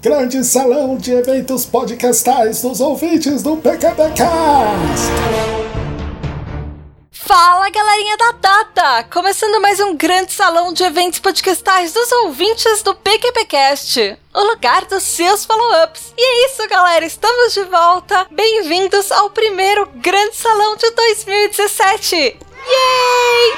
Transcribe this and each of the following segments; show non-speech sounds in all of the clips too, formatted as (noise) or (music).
Grande salão de eventos podcastais dos ouvintes do PQPcast. Fala galerinha da Data! Começando mais um grande salão de eventos podcastais dos ouvintes do PQPcast, o lugar dos seus follow-ups. E é isso, galera, estamos de volta. Bem-vindos ao primeiro grande salão de 2017. Yay!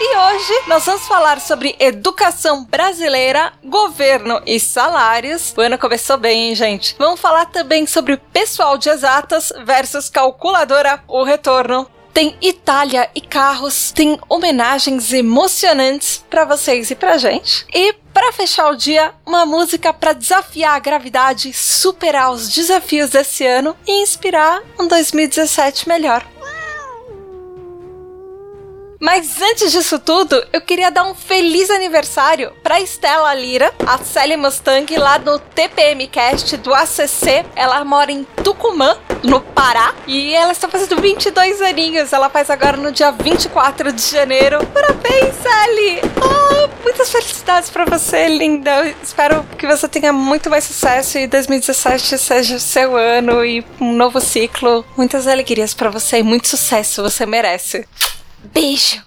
e hoje nós vamos falar sobre educação brasileira, governo e salários. O ano começou bem, hein, gente? Vamos falar também sobre pessoal de exatas versus calculadora, o retorno tem Itália e carros, tem homenagens emocionantes para vocês e pra gente. E para fechar o dia, uma música para desafiar a gravidade, superar os desafios desse ano e inspirar um 2017 melhor. Mas antes disso tudo, eu queria dar um feliz aniversário pra Estela Lira, a Sally Mustang lá do TPM Cast do ACC. Ela mora em Tucumã, no Pará, e ela está fazendo 22 aninhos. Ela faz agora no dia 24 de janeiro. Parabéns, Sally! Oh, muitas felicidades para você, linda. Eu espero que você tenha muito mais sucesso e 2017 seja seu ano e um novo ciclo. Muitas alegrias para você e muito sucesso, você merece. Beijo!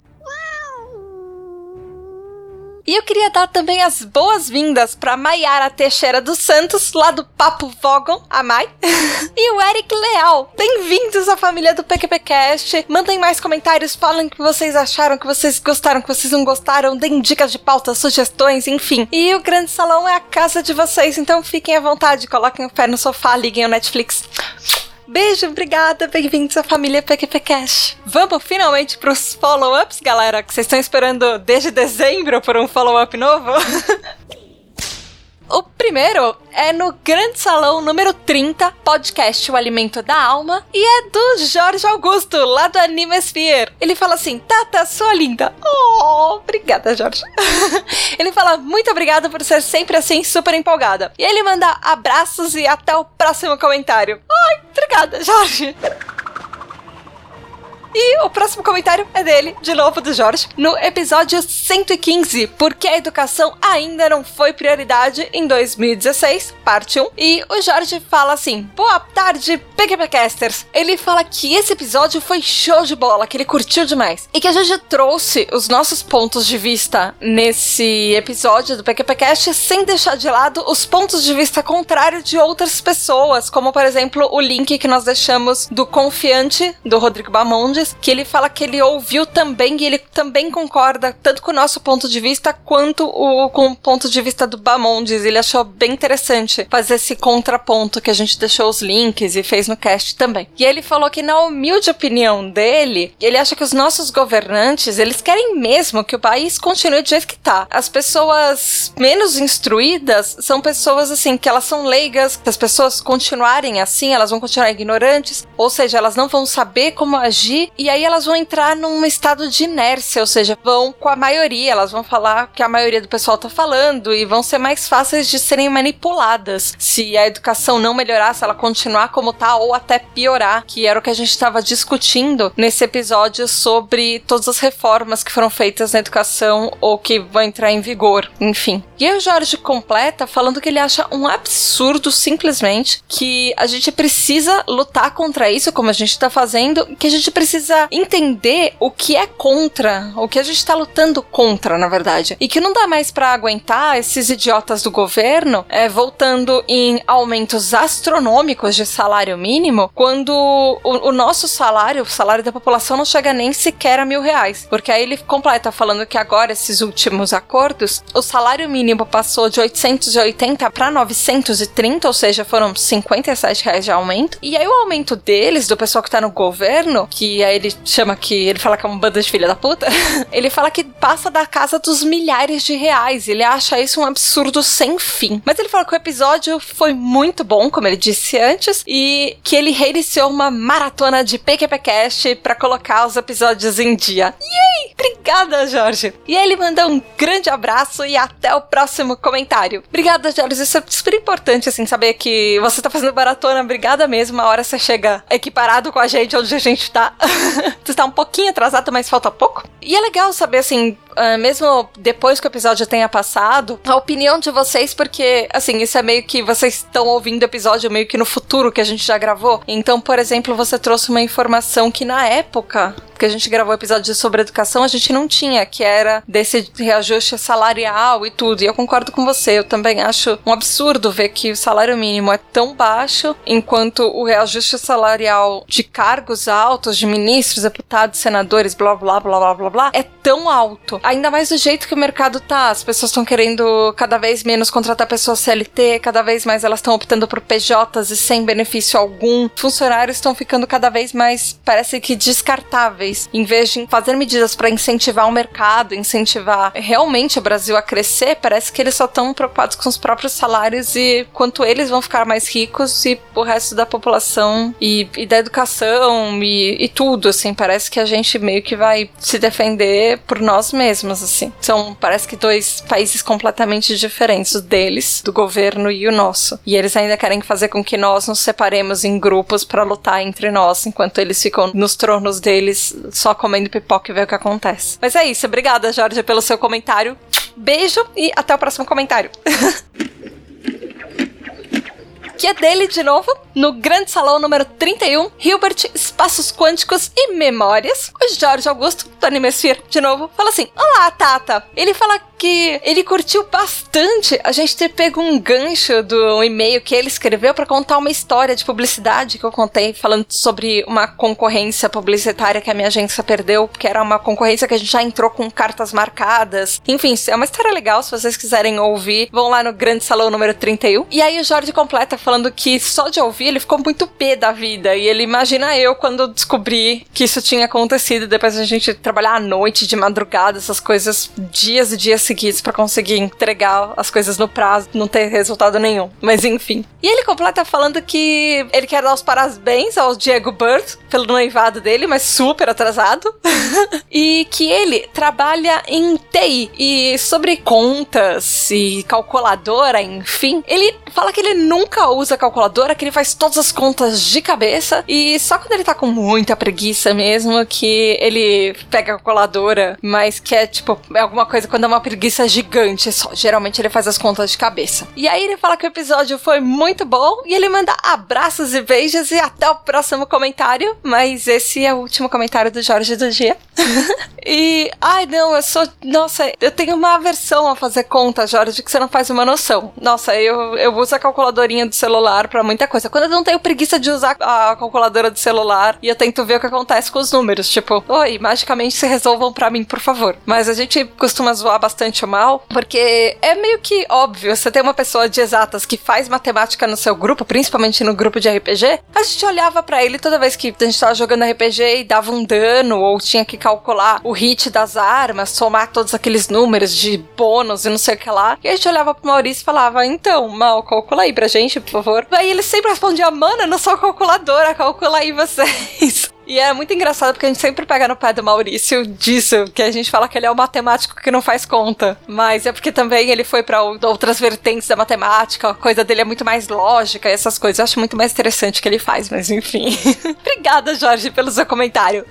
E eu queria dar também as boas-vindas para Maiara Teixeira dos Santos, lá do Papo Vogon, a Mai, (laughs) e o Eric Leal. Bem-vindos à família do PQPcast. Mandem mais comentários, falem o que vocês acharam, que vocês gostaram, que vocês não gostaram, deem dicas de pauta, sugestões, enfim. E o grande salão é a casa de vocês, então fiquem à vontade, coloquem o pé no sofá, liguem o Netflix. Beijo, obrigada, bem-vindos à família PQP Cash. Vamos finalmente pros follow-ups, galera, que vocês estão esperando desde dezembro por um follow-up novo? (laughs) O primeiro é no Grande Salão número 30, podcast O Alimento da Alma, e é do Jorge Augusto, lá do Animesphere. Ele fala assim: Tata, sua linda. Oh, obrigada, Jorge. (laughs) ele fala: Muito obrigada por ser sempre assim, super empolgada. E ele manda abraços e até o próximo comentário. Ai, obrigada, Jorge. E o próximo comentário é dele, de novo do Jorge, no episódio 115, porque a educação ainda não foi prioridade em 2016, parte 1. E o Jorge fala assim: Boa tarde, PQPcasters. Ele fala que esse episódio foi show de bola, que ele curtiu demais. E que a gente trouxe os nossos pontos de vista nesse episódio do PQPcast sem deixar de lado os pontos de vista contrários de outras pessoas, como por exemplo o link que nós deixamos do Confiante, do Rodrigo Bamondes que ele fala que ele ouviu também e ele também concorda tanto com o nosso ponto de vista quanto o, com o ponto de vista do Bamondes. Ele achou bem interessante fazer esse contraponto que a gente deixou os links e fez no cast também. E ele falou que na humilde opinião dele, ele acha que os nossos governantes, eles querem mesmo que o país continue do jeito que tá. As pessoas menos instruídas são pessoas assim que elas são leigas, que as pessoas continuarem assim, elas vão continuar ignorantes, ou seja, elas não vão saber como agir e aí elas vão entrar num estado de inércia, ou seja, vão com a maioria, elas vão falar que a maioria do pessoal tá falando e vão ser mais fáceis de serem manipuladas. Se a educação não melhorar, se ela continuar como tá ou até piorar, que era o que a gente estava discutindo nesse episódio sobre todas as reformas que foram feitas na educação ou que vão entrar em vigor, enfim. E aí o Jorge completa falando que ele acha um absurdo simplesmente que a gente precisa lutar contra isso, como a gente tá fazendo, que a gente precisa precisa entender o que é contra, o que a gente tá lutando contra, na verdade. E que não dá mais para aguentar esses idiotas do governo é, voltando em aumentos astronômicos de salário mínimo, quando o, o nosso salário, o salário da população, não chega nem sequer a mil reais. Porque aí ele completa falando que agora, esses últimos acordos, o salário mínimo passou de 880 para 930, ou seja, foram 57 reais de aumento. E aí o aumento deles, do pessoal que tá no governo, que aí ele chama que. Ele fala que é uma banda de filha da puta. (laughs) ele fala que passa da casa dos milhares de reais. Ele acha isso um absurdo sem fim. Mas ele fala que o episódio foi muito bom, como ele disse antes, e que ele reiniciou uma maratona de PQPcast para colocar os episódios em dia. Yay! Obrigada, Jorge. E aí ele manda um grande abraço e até o próximo comentário. Obrigada, Jorge. Isso é super importante, assim, saber que você tá fazendo maratona. Obrigada mesmo. A hora você chega equiparado com a gente onde a gente tá. (laughs) (laughs) tu está um pouquinho atrasado, mas falta pouco. E é legal saber, assim, mesmo depois que o episódio tenha passado, a opinião de vocês, porque, assim, isso é meio que vocês estão ouvindo o episódio meio que no futuro que a gente já gravou. Então, por exemplo, você trouxe uma informação que na época que a gente gravou o episódio sobre educação, a gente não tinha, que era desse reajuste salarial e tudo. E eu concordo com você, eu também acho um absurdo ver que o salário mínimo é tão baixo, enquanto o reajuste salarial de cargos altos, de ministros, deputados, senadores, blá blá blá blá blá blá, é tão alto. Ainda mais do jeito que o mercado tá. As pessoas estão querendo cada vez menos contratar pessoas CLT, cada vez mais elas estão optando por PJs e sem benefício algum. Funcionários estão ficando cada vez mais, parece que descartáveis em vez de fazer medidas para incentivar o mercado, incentivar realmente o Brasil a crescer, parece que eles só estão preocupados com os próprios salários e quanto eles vão ficar mais ricos e o resto da população e, e da educação e, e, tudo, assim, parece que a gente meio que vai se defender por nós mesmos, assim. São, parece que dois países completamente diferentes, o deles, do governo e o nosso. E eles ainda querem fazer com que nós nos separemos em grupos para lutar entre nós, enquanto eles ficam nos tronos deles só comendo pipoca e ver o que acontece. Mas é isso. Obrigada, Jorge, pelo seu comentário. Beijo e até o próximo comentário. (laughs) que é dele de novo, no Grande Salão número 31, Hilbert, Espaços Quânticos e Memórias. O Jorge Augusto, do Animesphere, de novo, fala assim: Olá, Tata. Ele fala que ele curtiu bastante a gente ter pego um gancho do e-mail que ele escreveu para contar uma história de publicidade que eu contei, falando sobre uma concorrência publicitária que a minha agência perdeu, que era uma concorrência que a gente já entrou com cartas marcadas. Enfim, é uma história legal, se vocês quiserem ouvir, vão lá no Grande Salão número 31. E aí o Jorge completa falando que só de ouvir ele ficou muito pé da vida. E ele imagina eu quando descobri que isso tinha acontecido, depois a gente trabalhar à noite, de madrugada, essas coisas, dias e dias seguidos para conseguir entregar as coisas no prazo, não ter resultado nenhum. Mas enfim. E ele completa falando que ele quer dar os parabéns ao Diego Bird pelo noivado dele, mas super atrasado. (laughs) e que ele trabalha em TI e sobre contas e calculadora, enfim. Ele fala que ele nunca usa calculadora, que ele faz todas as contas de cabeça e só quando ele tá com muita preguiça mesmo que ele pega a calculadora, mas que é tipo é alguma coisa quando é uma preguiça gigante só. Geralmente ele faz as contas de cabeça. E aí ele fala que o episódio foi muito bom e ele manda abraços e beijos e até o próximo comentário. Mas esse é o último comentário do Jorge do dia. (laughs) e ai não, eu sou, nossa, eu tenho uma aversão a fazer conta, Jorge, que você não faz uma noção. Nossa, eu eu uso a calculadorinha do celular para muita coisa. Quando eu não tenho preguiça de usar a calculadora do celular e eu tento ver o que acontece com os números, tipo, oi, magicamente se resolvam para mim, por favor. Mas a gente costuma zoar bastante o mal, porque é meio que óbvio, você tem uma pessoa de exatas que faz matemática no seu grupo, principalmente no grupo de RPG, a gente olhava para ele toda vez que a gente tava jogando RPG e dava um dano ou tinha que calcular o hit das armas, somar todos aqueles números de bônus e não sei o que lá. E a gente olhava pro Maurício e falava: "Então, mal, calcula aí pra gente, favor". Aí ele sempre respondia: "Mana, não sou calculadora, calcula aí vocês". (laughs) E é muito engraçado porque a gente sempre pega no pé do Maurício disso, que a gente fala que ele é o matemático que não faz conta. Mas é porque também ele foi para outras vertentes da matemática, a coisa dele é muito mais lógica essas coisas. Eu acho muito mais interessante que ele faz, mas enfim. (laughs) Obrigada, Jorge, pelo seu comentário.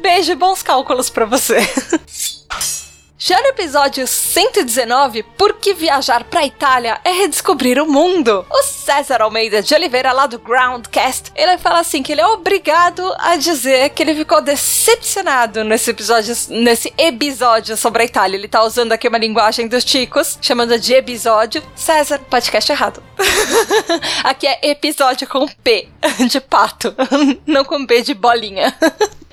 Beijo e bons cálculos para você. (laughs) Já no episódio 119, Por que viajar pra Itália é redescobrir o mundo? O César Almeida de Oliveira, lá do Groundcast, ele fala assim que ele é obrigado a dizer que ele ficou decepcionado nesse episódio, nesse episódio sobre a Itália. Ele tá usando aqui uma linguagem dos chicos, chamando de episódio. César, podcast errado. (laughs) aqui é episódio com P, (laughs) de pato, (laughs) não com B de bolinha.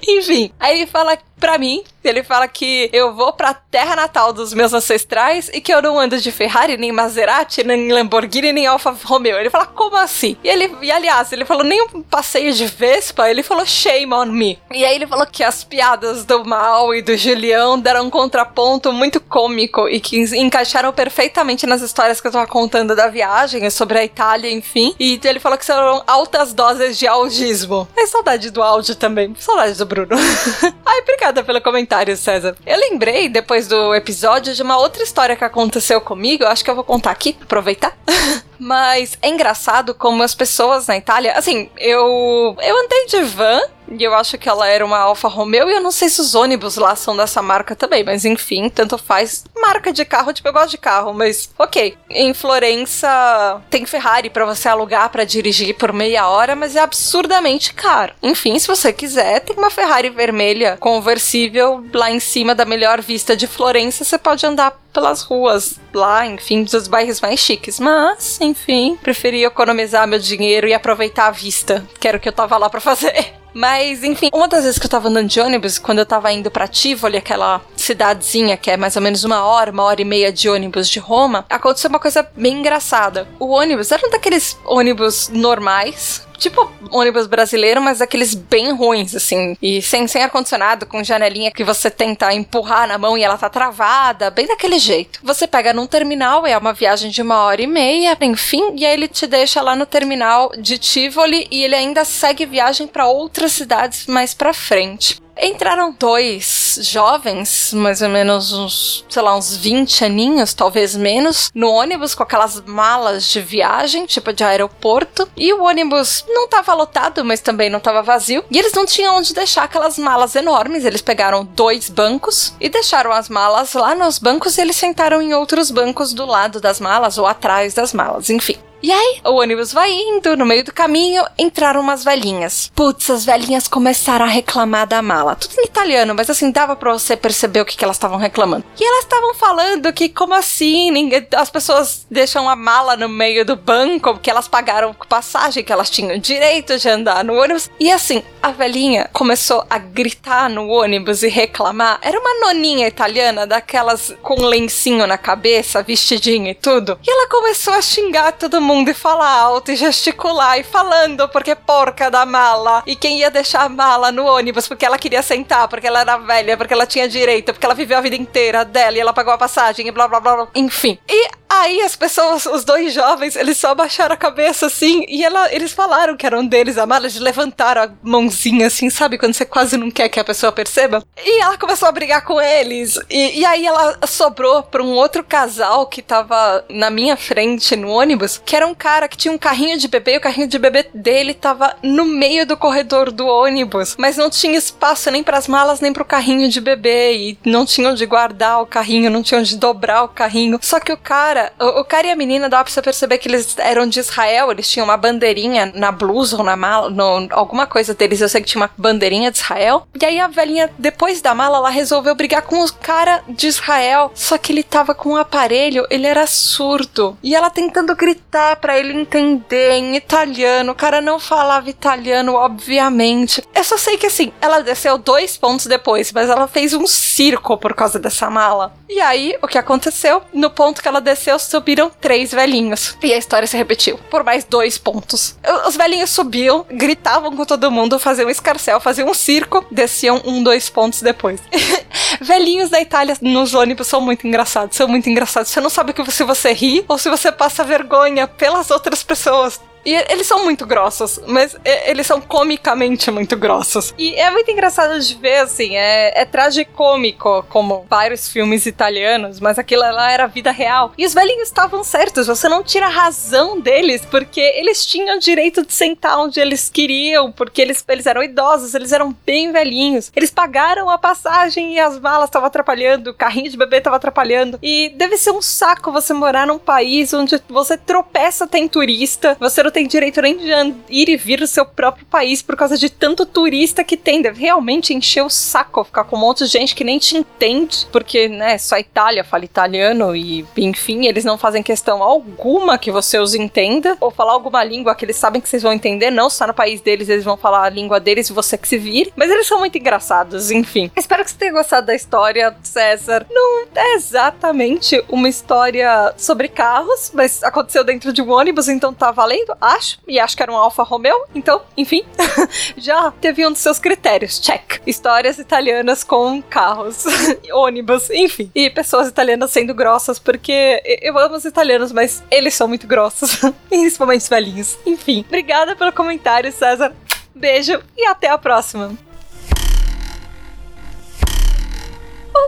(laughs) Enfim, aí ele fala pra mim, ele fala que eu vou pra terra natal dos meus ancestrais e que eu não ando de Ferrari, nem Maserati, nem Lamborghini, nem Alfa Romeo. Ele fala, como assim? E ele, e aliás, ele falou nem um passeio de Vespa, ele falou shame on me. E aí ele falou que as piadas do Mal e do Julião deram um contraponto muito cômico e que encaixaram perfeitamente nas histórias que eu tava contando da viagem, sobre a Itália, enfim. E ele falou que foram altas doses de audismo. É saudade do áudio também, saudade do Bruno. (laughs) Ai, obrigada pelo comentário, César. Eu lembrei, depois do episódio, de uma outra história que aconteceu comigo. Eu acho que eu vou contar aqui, aproveitar. (laughs) Mas é engraçado como as pessoas na Itália. Assim, eu. Eu andei de van E eu acho que ela era uma Alfa Romeo. E eu não sei se os ônibus lá são dessa marca também. Mas enfim, tanto faz. Marca de carro, tipo, eu gosto de carro. Mas ok. Em Florença tem Ferrari para você alugar para dirigir por meia hora. Mas é absurdamente caro. Enfim, se você quiser, tem uma Ferrari vermelha conversível lá em cima da melhor vista de Florença. Você pode andar pelas ruas lá, enfim, dos bairros mais chiques. Mas, enfim, preferi economizar meu dinheiro e aproveitar a vista, que era o que eu tava lá para fazer. (laughs) Mas, enfim, uma das vezes que eu tava andando de ônibus, quando eu tava indo pra Tivoli, aquela cidadezinha que é mais ou menos uma hora, uma hora e meia de ônibus de Roma, aconteceu uma coisa bem engraçada. O ônibus era um daqueles ônibus normais, tipo ônibus brasileiro, mas aqueles bem ruins, assim, e sem, sem ar-condicionado, com janelinha que você tenta empurrar na mão e ela tá travada, bem daquele jeito. Você pega num terminal, é uma viagem de uma hora e meia, enfim, e aí ele te deixa lá no terminal de Tivoli e ele ainda segue viagem para outras cidades mais pra frente. Entraram dois jovens, mais ou menos uns, sei lá, uns 20 aninhos, talvez menos, no ônibus com aquelas malas de viagem, tipo de aeroporto. E o ônibus não estava lotado, mas também não estava vazio. E eles não tinham onde deixar aquelas malas enormes. Eles pegaram dois bancos e deixaram as malas lá nos bancos e eles sentaram em outros bancos do lado das malas ou atrás das malas, enfim. E aí, o ônibus vai indo, no meio do caminho, entraram umas velhinhas. Putz, as velhinhas começaram a reclamar da mala. Tudo em italiano, mas assim, dava pra você perceber o que, que elas estavam reclamando. E elas estavam falando que, como assim, ninguém, as pessoas deixam a mala no meio do banco, porque elas pagaram passagem, que elas tinham direito de andar no ônibus. E assim, a velhinha começou a gritar no ônibus e reclamar. Era uma noninha italiana, daquelas com lencinho na cabeça, vestidinha e tudo. E ela começou a xingar todo mundo mundo e falar alto e gesticular e falando porque porca da mala. E quem ia deixar a mala no ônibus porque ela queria sentar, porque ela era velha, porque ela tinha direito, porque ela viveu a vida inteira dela e ela pagou a passagem e blá blá blá. blá. Enfim. E Aí as pessoas, os dois jovens, eles só abaixaram a cabeça assim e ela, eles falaram que eram deles a mala, eles levantaram a mãozinha assim, sabe? Quando você quase não quer que a pessoa perceba. E ela começou a brigar com eles. E, e aí ela sobrou pra um outro casal que tava na minha frente no ônibus, que era um cara que tinha um carrinho de bebê e o carrinho de bebê dele tava no meio do corredor do ônibus, mas não tinha espaço nem para as malas nem pro carrinho de bebê e não tinha onde guardar o carrinho, não tinha onde dobrar o carrinho. Só que o cara o, o, cara e a menina dava pra perceber que eles eram de Israel, eles tinham uma bandeirinha na blusa ou na mala, no, alguma coisa deles, eu sei que tinha uma bandeirinha de Israel. E aí a velhinha, depois da mala, ela resolveu brigar com o cara de Israel, só que ele tava com um aparelho, ele era surdo. E ela tentando gritar para ele entender em italiano, o cara não falava italiano, obviamente. Eu só sei que assim, ela desceu dois pontos depois, mas ela fez um circo por causa dessa mala. E aí, o que aconteceu? No ponto que ela desceu, subiram três velhinhos. E a história se repetiu por mais dois pontos. Os velhinhos subiam, gritavam com todo mundo, faziam um escarcel, faziam um circo, desciam um, dois pontos depois. (laughs) velhinhos da Itália nos ônibus são muito engraçados, são muito engraçados. Você não sabe se você ri ou se você passa vergonha pelas outras pessoas. E eles são muito grossos, mas eles são comicamente muito grossos. E é muito engraçado de ver, assim, é, é tragicômico, como vários filmes italianos, mas aquilo lá era vida real. E os velhinhos estavam certos, você não tira a razão deles, porque eles tinham direito de sentar onde eles queriam, porque eles, eles eram idosos, eles eram bem velhinhos. Eles pagaram a passagem e as malas estavam atrapalhando, o carrinho de bebê estava atrapalhando. E deve ser um saco você morar num país onde você tropeça, tem turista, você não tem direito nem de ir e vir do seu próprio país por causa de tanto turista que tem. Deve realmente encher o saco ficar com um monte de gente que nem te entende, porque, né, só a Itália fala italiano e, enfim, eles não fazem questão alguma que você os entenda ou falar alguma língua que eles sabem que vocês vão entender. Não, só no país deles eles vão falar a língua deles e você que se vire. Mas eles são muito engraçados, enfim. Espero que você tenha gostado da história, César. Não é exatamente uma história sobre carros, mas aconteceu dentro de um ônibus, então tá valendo acho, e acho que era um Alfa Romeo, então, enfim, (laughs) já teve um dos seus critérios, check. Histórias italianas com carros, (laughs) ônibus, enfim. E pessoas italianas sendo grossas, porque eu amo os italianos, mas eles são muito grossos, (laughs) principalmente os velhinhos. Enfim, obrigada pelo comentário, César. Beijo e até a próxima.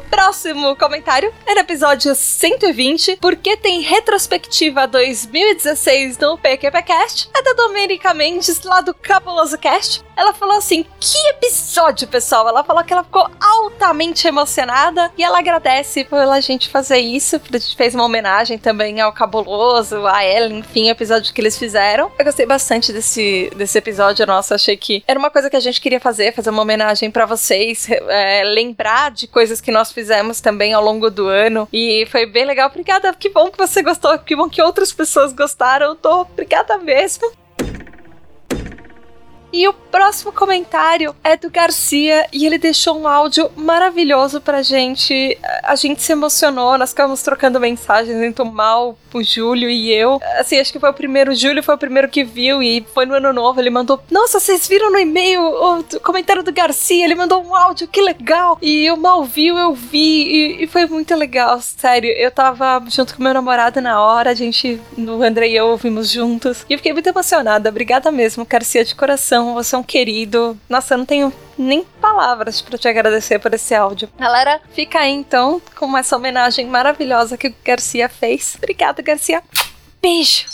Próximo comentário é no episódio 120, porque tem retrospectiva 2016 no PQPcast. É da Domenica Mendes, lá do Cabuloso Cast. Ela falou assim: que episódio, pessoal! Ela falou que ela ficou altamente emocionada e ela agradece pela gente fazer isso. A gente fez uma homenagem também ao Cabuloso, a ela, enfim, o episódio que eles fizeram. Eu gostei bastante desse, desse episódio, nossa, achei que era uma coisa que a gente queria fazer, fazer uma homenagem para vocês, é, lembrar de coisas que nós fizemos também ao longo do ano. E foi bem legal. Obrigada, que bom que você gostou, que bom que outras pessoas gostaram. Tô obrigada mesmo. E o próximo comentário é do Garcia e ele deixou um áudio maravilhoso pra gente. A gente se emocionou, nós ficamos trocando mensagens entre o Mal, o Júlio e eu. Assim, acho que foi o primeiro, o Júlio foi o primeiro que viu e foi no ano novo. Ele mandou: Nossa, vocês viram no e-mail o comentário do Garcia? Ele mandou um áudio, que legal! E o Mal viu, eu vi e, e foi muito legal, sério. Eu tava junto com meu namorado na hora, a gente, no André e eu, ouvimos juntos. E eu fiquei muito emocionada. Obrigada mesmo, Garcia, de coração você é um querido. Nossa, eu não tenho nem palavras para te agradecer por esse áudio. Galera, fica aí então com essa homenagem maravilhosa que o Garcia fez. Obrigada, Garcia. Beijo.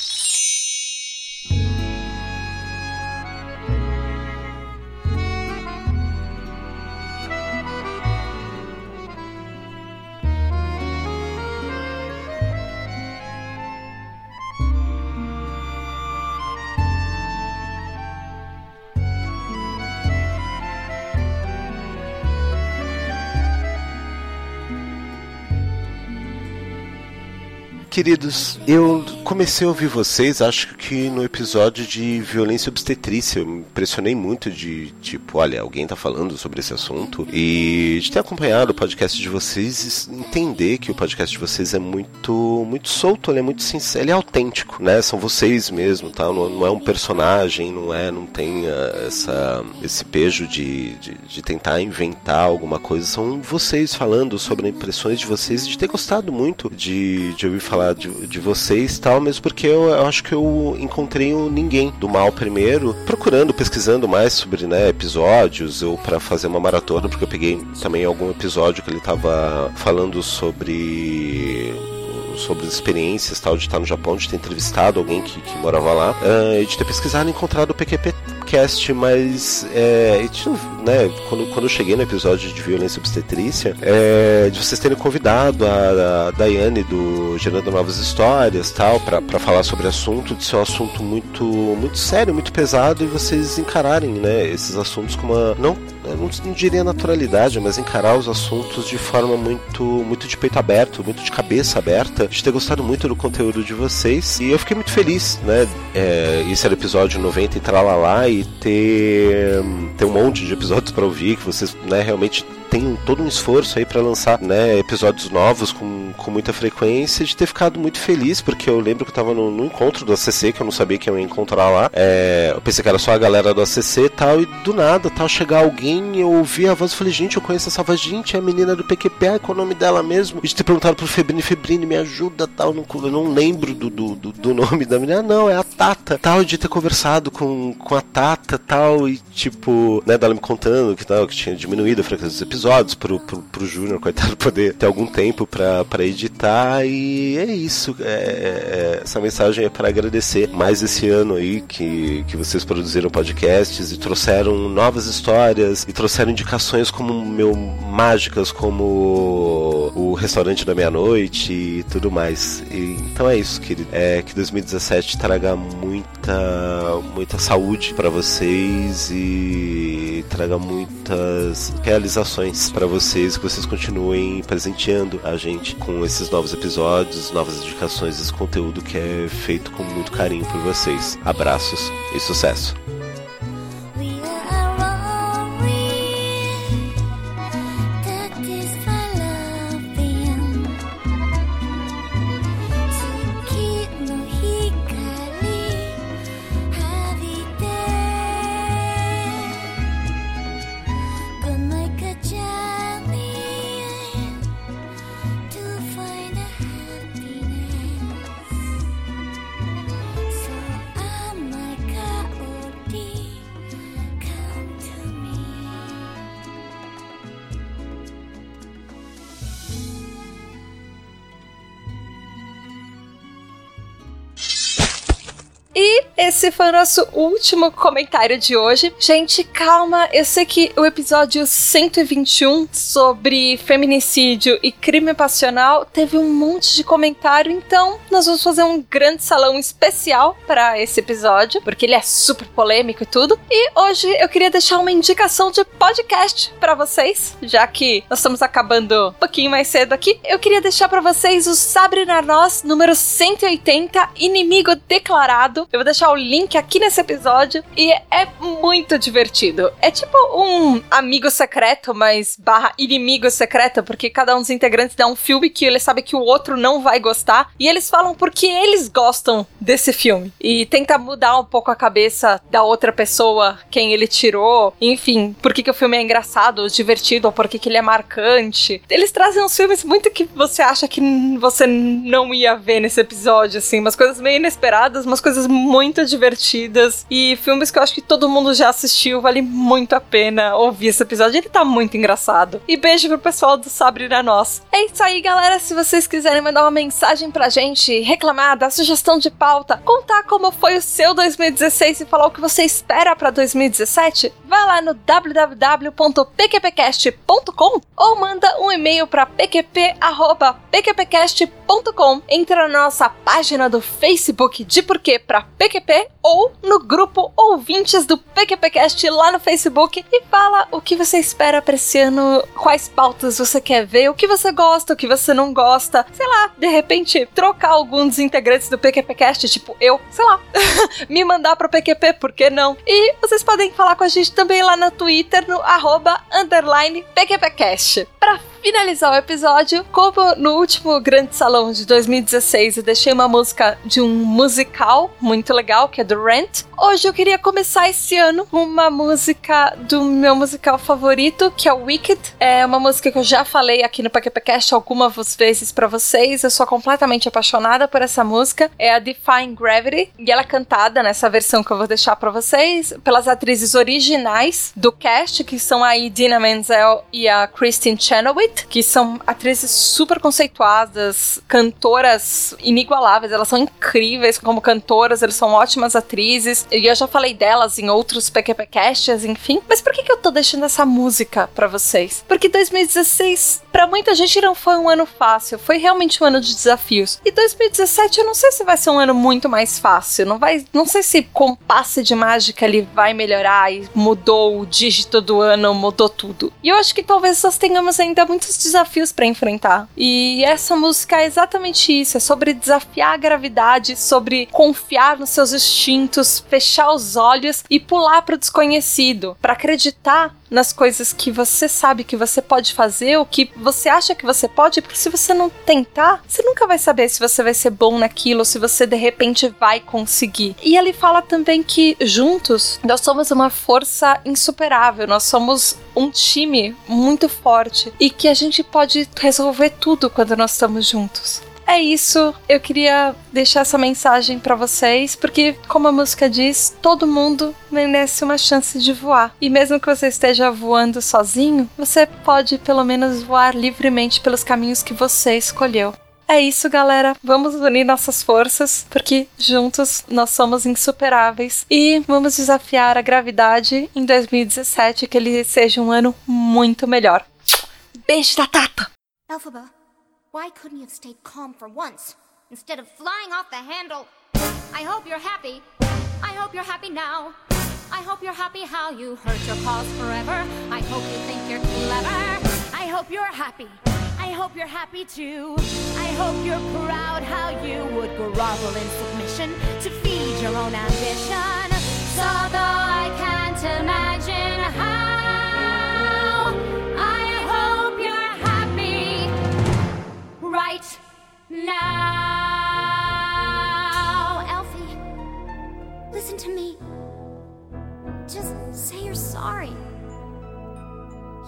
Queridos, eu comecei a ouvir vocês, acho que no episódio de violência obstetrícia. Eu me impressionei muito de, tipo, olha, alguém tá falando sobre esse assunto. E de ter acompanhado o podcast de vocês entender que o podcast de vocês é muito muito solto, ele é muito sincero, ele é autêntico, né? São vocês mesmo, tá? Não, não é um personagem, não é, não tem uh, essa, esse pejo de, de, de, tentar inventar alguma coisa. São vocês falando sobre impressões de vocês de ter gostado muito de, de ouvir falar falar de, de vocês tal, mesmo porque eu, eu, acho que eu encontrei o ninguém do mal primeiro, procurando, pesquisando mais sobre né, episódios, ou para fazer uma maratona, porque eu peguei também algum episódio que ele tava falando sobre sobre as experiências tal de estar no Japão, de ter entrevistado alguém que, que morava lá, uh, e de ter pesquisado e encontrado o PQP podcast, mas é, né, quando, quando eu cheguei no episódio de violência obstetrícia, é, de vocês terem convidado a, a Daiane do Gerando Novas Histórias tal, para falar sobre o assunto, de ser um assunto muito, muito sério, muito pesado, e vocês encararem né, esses assuntos com uma. Não, não, não diria naturalidade, mas encarar os assuntos de forma muito, muito de peito aberto, muito de cabeça aberta, de ter gostado muito do conteúdo de vocês. E eu fiquei muito feliz, né? É, esse era o episódio 90 e tralalá, e ter, ter um monte de episódios para ouvir, que vocês né, realmente tem todo um esforço aí para lançar né, episódios novos com, com muita frequência, de ter ficado muito feliz, porque eu lembro que eu tava no, no encontro do ACC, que eu não sabia que eu ia encontrar lá. É, eu pensei que era só a galera do ACC e tal, e do nada, tal, chegar alguém, eu ouvi a voz e falei, gente, eu conheço essa voz, gente, é a menina do PQP, qual é o nome dela mesmo? E de ter perguntado pro Febrine, Febrine, me ajuda, tal, não, eu não lembro do, do, do, do nome da menina, ah, não, é a Tata, tal, de ter conversado com, com a Tata, tal, e tipo, né, dela me contando que tal, que tinha diminuído a frequência dos episódios episódios pro, pro, pro Júnior, coitado, poder ter algum tempo para editar. E é isso. É, é, essa mensagem é para agradecer mais esse ano aí que, que vocês produziram podcasts e trouxeram novas histórias e trouxeram indicações como meu mágicas, como o restaurante da meia-noite e tudo mais. E, então é isso, querido. É que 2017 traga muita, muita saúde para vocês e traga muitas realizações para vocês, que vocês continuem presenteando a gente com esses novos episódios, novas indicações, esse conteúdo que é feito com muito carinho por vocês. Abraços e sucesso! Esse foi o nosso último comentário de hoje. Gente, calma, eu sei que o episódio 121 sobre feminicídio e crime passional teve um monte de comentário, então nós vamos fazer um grande salão especial para esse episódio, porque ele é super polêmico e tudo. E hoje eu queria deixar uma indicação de podcast para vocês, já que nós estamos acabando um pouquinho mais cedo aqui. Eu queria deixar para vocês o Sabre na Nós número 180, Inimigo Declarado. Eu vou deixar o link aqui nesse episódio e é muito divertido. É tipo um amigo secreto, mas barra inimigo secreto, porque cada um dos integrantes dá um filme que ele sabe que o outro não vai gostar e eles falam porque eles gostam desse filme e tenta mudar um pouco a cabeça da outra pessoa, quem ele tirou, enfim, por que, que o filme é engraçado, divertido, ou por que, que ele é marcante. Eles trazem uns filmes muito que você acha que você não ia ver nesse episódio, assim, umas coisas meio inesperadas, umas coisas muito divertidas e filmes que eu acho que todo mundo já assistiu, vale muito a pena ouvir esse episódio, ele tá muito engraçado. E beijo pro pessoal do Sabre na Nós. É isso aí, galera, se vocês quiserem mandar uma mensagem pra gente, reclamar, dar sugestão de pauta, contar como foi o seu 2016 e falar o que você espera para 2017, vai lá no www.pqpcast.com ou manda um e-mail para pqp@pqpcast.com. Entra na nossa página do Facebook de Porquê para PQP ou no grupo Ouvintes do PQPcast lá no Facebook e fala o que você espera para esse ano, quais pautas você quer ver, o que você gosta, o que você não gosta, sei lá, de repente trocar alguns dos integrantes do PQPcast, tipo eu, sei lá, (laughs) me mandar pro PQP, por que não? E vocês podem falar com a gente também lá no Twitter, no arroba underline PQPcast. Pra finalizar o episódio, como no último grande salão de 2016 eu deixei uma música de um musical muito legal, que é do Rent, hoje eu queria começar esse ano com uma música do meu musical favorito, que é o Wicked. É uma música que eu já falei aqui no PQPcast algumas vezes para vocês, eu sou completamente apaixonada por essa música. É a Define Gravity, e ela é cantada nessa versão que eu vou deixar para vocês pelas atrizes originais do cast, que são a Idina Menzel e a Kristen Chenoweth que são atrizes super conceituadas, cantoras inigualáveis, elas são incríveis como cantoras, elas são ótimas atrizes, e eu já falei delas em outros PQPcasts, enfim. Mas por que, que eu tô deixando essa música para vocês? Porque 2016, para muita gente, não foi um ano fácil, foi realmente um ano de desafios. E 2017, eu não sei se vai ser um ano muito mais fácil, não vai, não sei se com passe de mágica ele vai melhorar e mudou o dígito do ano, mudou tudo. E eu acho que talvez nós tenhamos ainda muito muitos desafios para enfrentar. E essa música é exatamente isso, é sobre desafiar a gravidade, sobre confiar nos seus instintos, fechar os olhos e pular para o desconhecido, para acreditar nas coisas que você sabe que você pode fazer, o que você acha que você pode, porque se você não tentar, você nunca vai saber se você vai ser bom naquilo, ou se você de repente vai conseguir. E ele fala também que juntos nós somos uma força insuperável, nós somos um time muito forte e que a gente pode resolver tudo quando nós estamos juntos. É isso, eu queria deixar essa mensagem para vocês, porque, como a música diz, todo mundo merece uma chance de voar. E mesmo que você esteja voando sozinho, você pode pelo menos voar livremente pelos caminhos que você escolheu. É isso, galera. Vamos unir nossas forças, porque juntos nós somos insuperáveis. E vamos desafiar a gravidade em 2017, que ele seja um ano muito melhor. Beijo da Tata! Elphaba. Why couldn't you have stayed calm for once instead of flying off the handle? I hope you're happy. I hope you're happy now. I hope you're happy how you hurt your cause forever. I hope you think you're clever. I hope you're happy. I hope you're happy too. I hope you're proud how you would grovel in submission to feed your own ambition. So now. Elfie, listen to me. Just say you're sorry.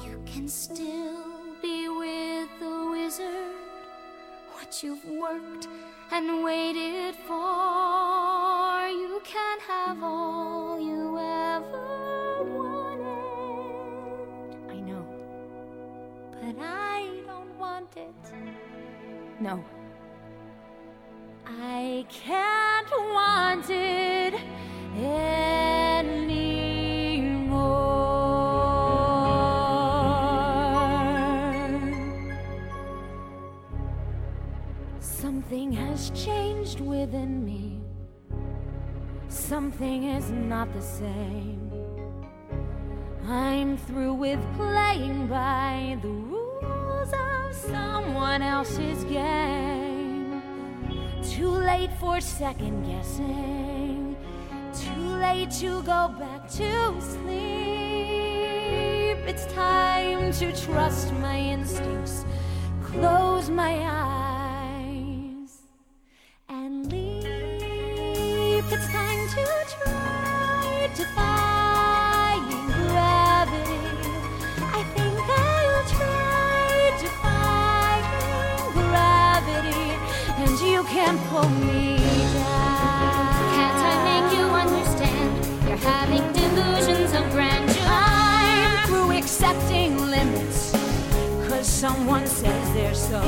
You can still be with the wizard. What you've worked and waited for. You can have all you ever wanted. I know. But I don't want it. No. I can't want it anymore. Something has changed within me. Something is not the same. I'm through with playing by the rules of someone else's game. Too late for second guessing. Too late to go back to sleep. It's time to trust my instincts. Close my eyes accepting limits, cause someone says they're so.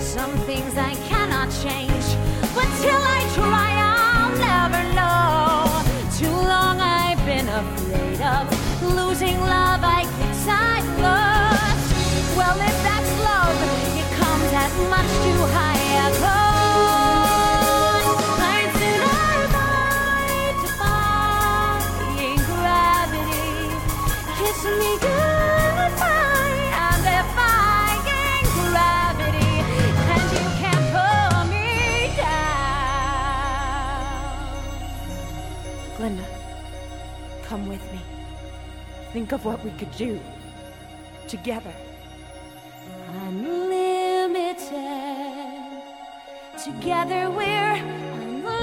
Some things I cannot change, but till I try, I'll never know. Too long I've been afraid of losing love I guess I lost. Well, if that's love, it comes at much too high Think of what we could do together. Unlimited. Together we're unlimited.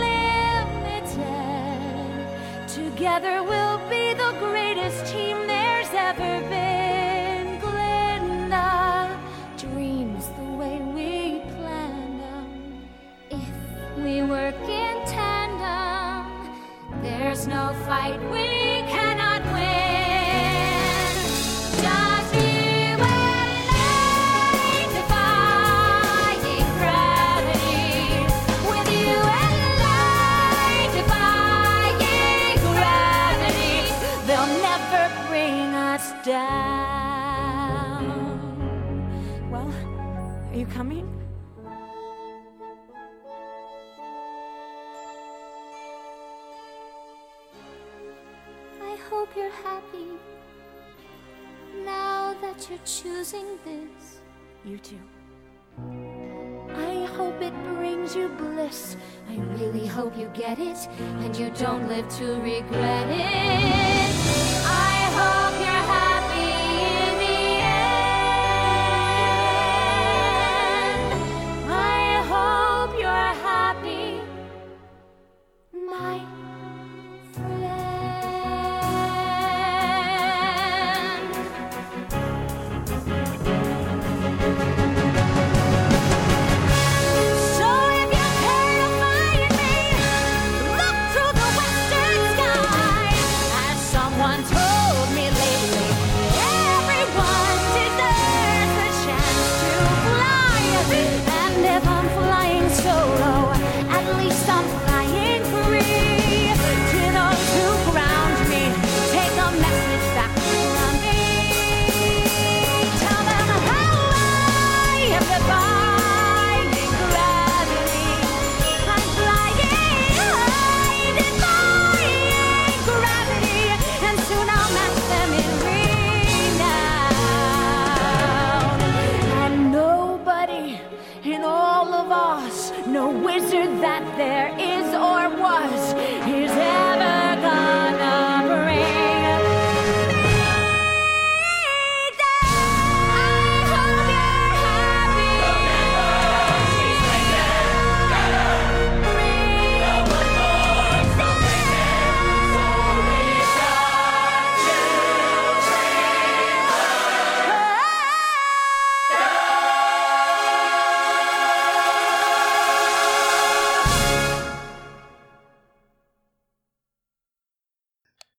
Together we'll be the greatest team there's ever been. Glinda dreams the way we planned them. If we work in tandem, there's no fight we choosing this. You too. I hope it brings you bliss. I really hope you get it and you don't live to regret it. I hope.